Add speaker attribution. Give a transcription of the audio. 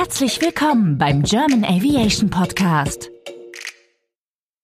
Speaker 1: Herzlich willkommen beim German Aviation Podcast.